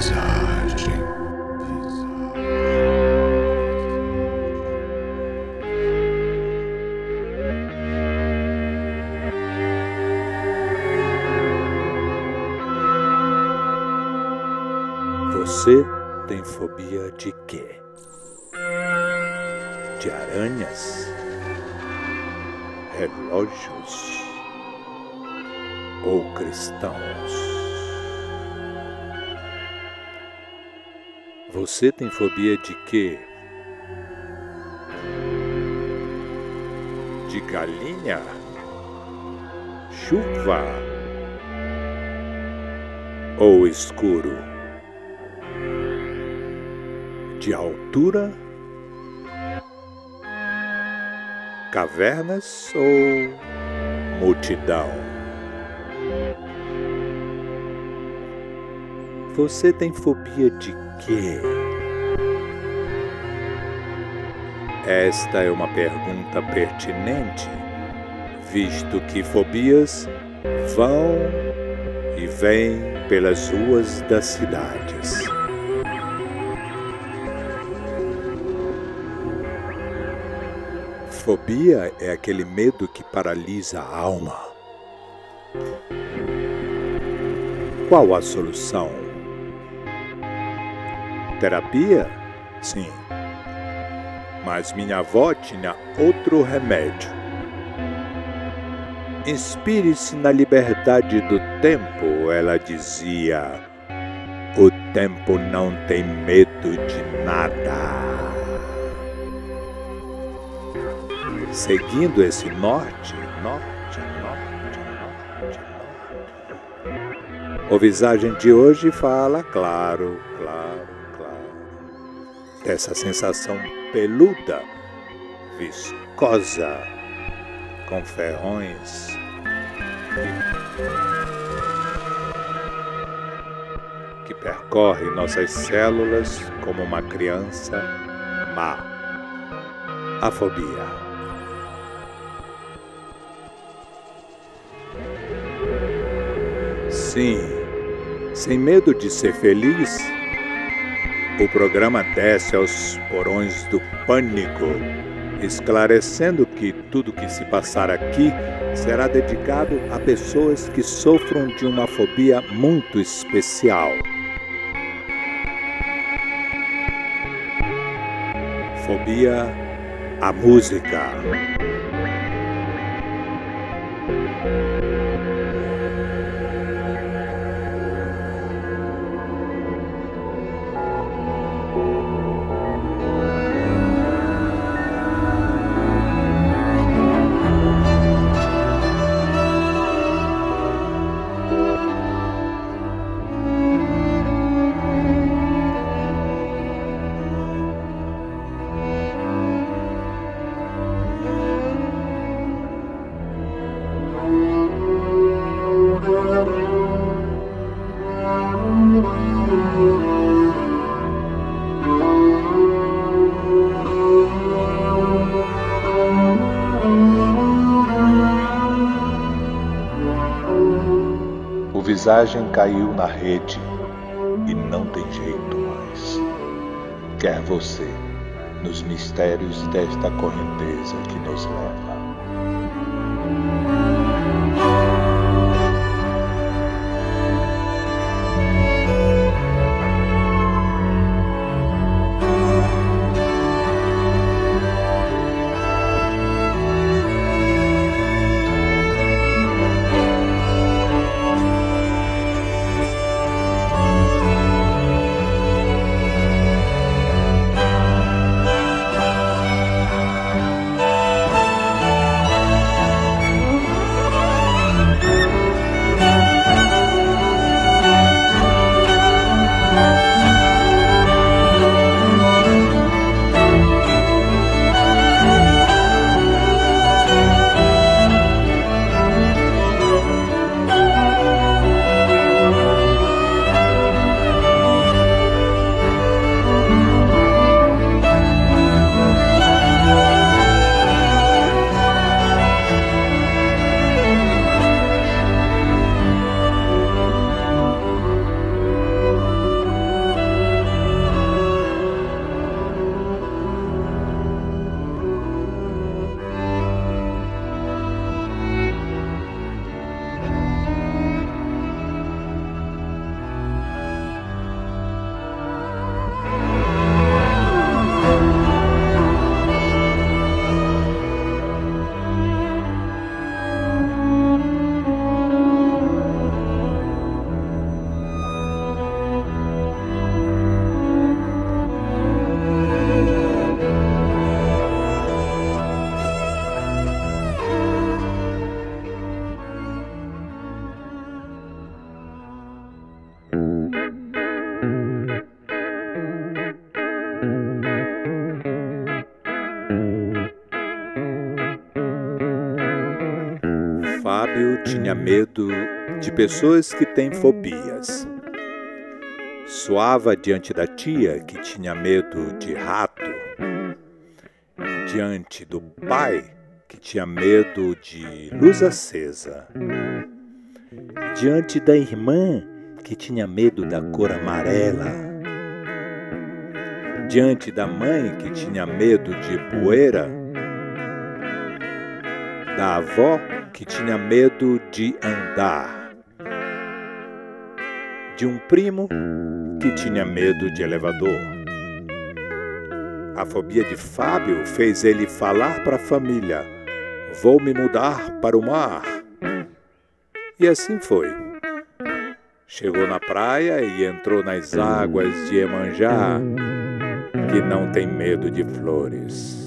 Visagem. Você tem fobia de quê? De aranhas? Relógios? Ou cristãos? Você tem fobia de quê? De galinha? Chuva? Ou escuro? De altura? Cavernas ou multidão? Você tem fobia de quê? Esta é uma pergunta pertinente, visto que fobias vão e vêm pelas ruas das cidades. Fobia é aquele medo que paralisa a alma. Qual a solução? Terapia? Sim. Mas minha avó tinha outro remédio. Inspire-se na liberdade do tempo, ela dizia. O tempo não tem medo de nada. Seguindo esse norte, norte, norte, norte, norte. O visagem de hoje fala claro, Dessa sensação peluda, viscosa, com ferrões. Que percorre nossas células como uma criança má. A fobia. Sim, sem medo de ser feliz, o programa desce aos porões do pânico, esclarecendo que tudo que se passar aqui será dedicado a pessoas que sofram de uma fobia muito especial. Fobia à música. Visagem caiu na rede e não tem jeito mais. Quer você nos mistérios desta correnteza que nos leva. Fábio tinha medo de pessoas que têm fobias. Suava diante da tia, que tinha medo de rato. Diante do pai, que tinha medo de luz acesa. Diante da irmã, que tinha medo da cor amarela. Diante da mãe, que tinha medo de poeira. Da avó, que tinha medo de andar. De um primo que tinha medo de elevador. A fobia de Fábio fez ele falar para a família: Vou me mudar para o mar. E assim foi. Chegou na praia e entrou nas águas de Emanjá, que não tem medo de flores.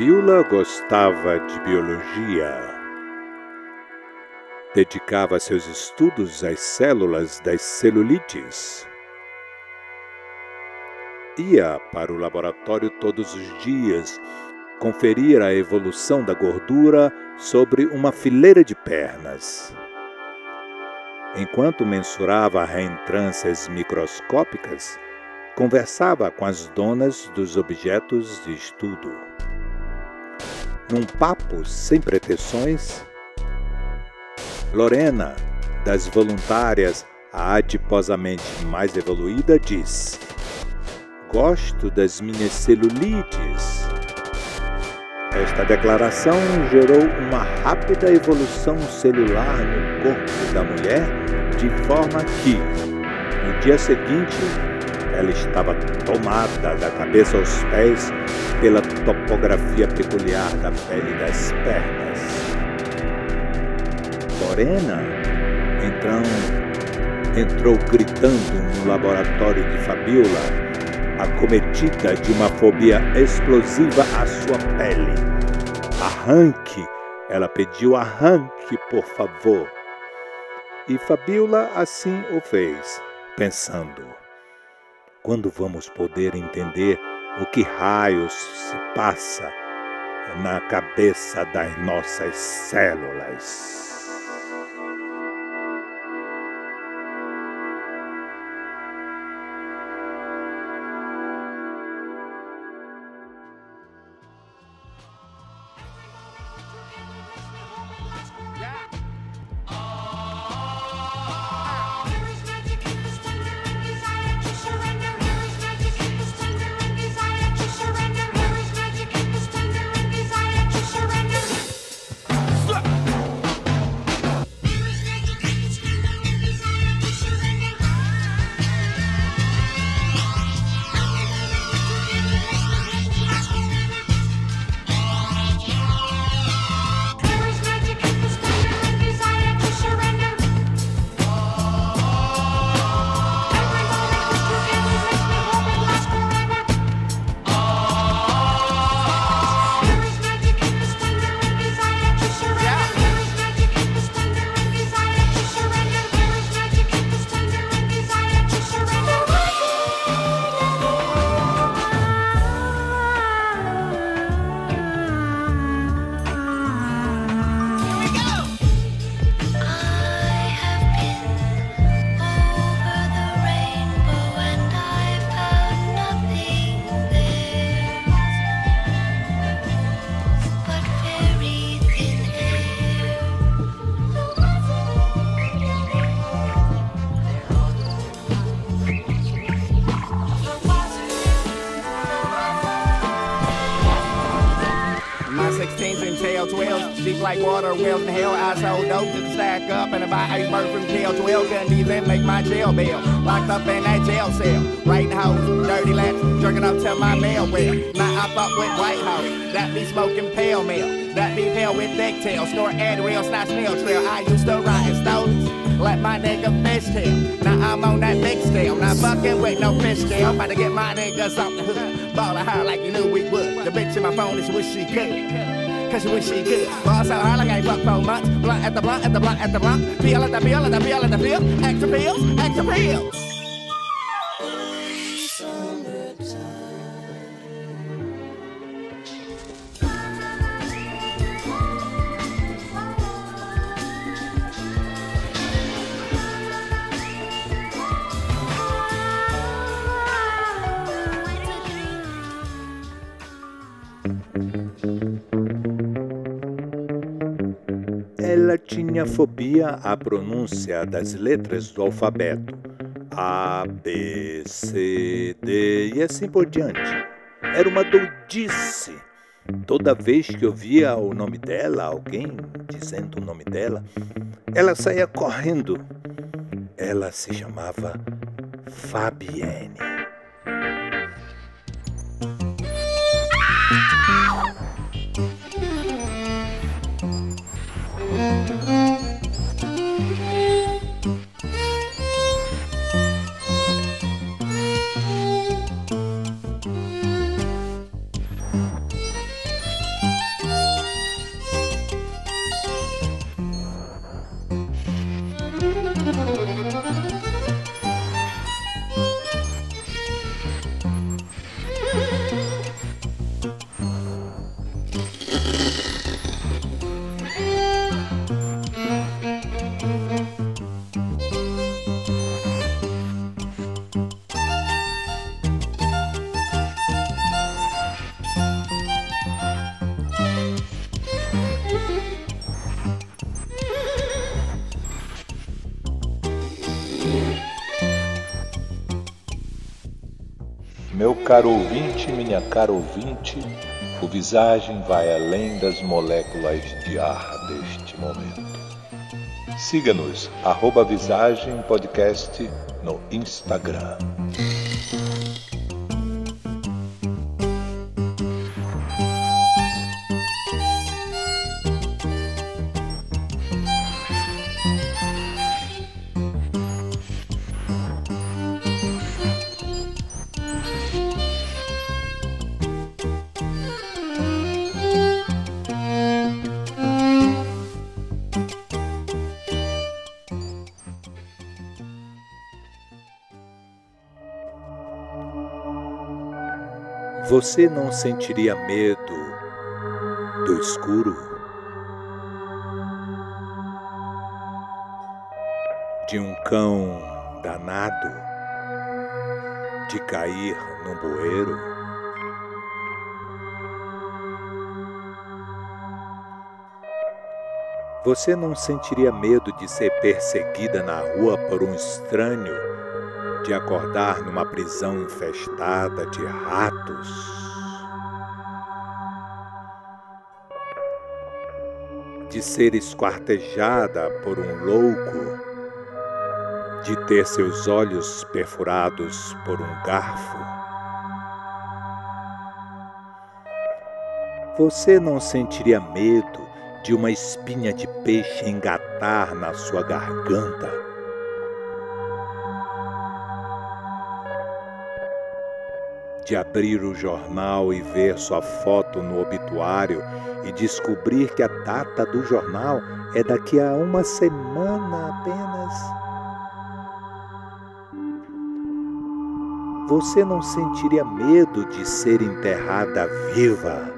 Fabiola gostava de biologia. Dedicava seus estudos às células das celulites. Ia para o laboratório todos os dias conferir a evolução da gordura sobre uma fileira de pernas. Enquanto mensurava reentrâncias microscópicas, conversava com as donas dos objetos de estudo num papo sem pretensões, Lorena, das voluntárias a adiposamente mais evoluída, diz: Gosto das minhas celulites. Esta declaração gerou uma rápida evolução celular no corpo da mulher, de forma que, no dia seguinte, ela estava tomada da cabeça aos pés pela topografia peculiar da pele das pernas. Lorena, então, entrou gritando no laboratório de Fabiola, acometida de uma fobia explosiva à sua pele. Arranque! Ela pediu arranque, por favor. E Fabiola assim o fez, pensando: quando vamos poder entender o que raios se passa na cabeça das nossas células? And about iceberg from jail. 12 gun these and make my jail bill. Locked up in that jail cell. Writing hoes, dirty laps, jerking up to my mail well. Now I fuck with white house. That be smoking pale mail. That be pale with thick tail. Snort Adderall, snatch nail trail. I used to ride in stones. Let my nigga fish tail. Now I'm on that scale. Not fucking with no fish tail. I'm about to get my niggas off the hook. Ball her like you knew we would. The bitch in my phone is wish she could cause you wish she could. Boss so hard like I ain't fucked for months. Blunt at the blunt at the blunt at the blunt. Peel at the peel at the peel at the peel. Extra pills, extra pills. Ela tinha fobia à pronúncia das letras do alfabeto. A, B, C, D e assim por diante. Era uma doidice. Toda vez que ouvia o nome dela, alguém dizendo o nome dela, ela saía correndo. Ela se chamava Fabienne. Caro ouvinte, minha cara ouvinte, o Visagem vai além das moléculas de ar deste momento. Siga-nos, arroba Visagem Podcast no Instagram. Você não sentiria medo do escuro? De um cão danado? De cair num bueiro? Você não sentiria medo de ser perseguida na rua por um estranho? De acordar numa prisão infestada de ratos? de ser esquartejada por um louco, de ter seus olhos perfurados por um garfo. Você não sentiria medo de uma espinha de peixe engatar na sua garganta? De abrir o jornal e ver sua foto no obituário e descobrir que a data do jornal é daqui a uma semana apenas. Você não sentiria medo de ser enterrada viva,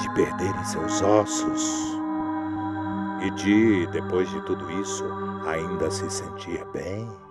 de perderem seus ossos e de, depois de tudo isso, ainda se sentir bem?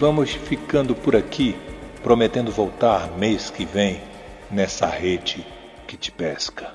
Vamos ficando por aqui, prometendo voltar mês que vem nessa rede que te pesca.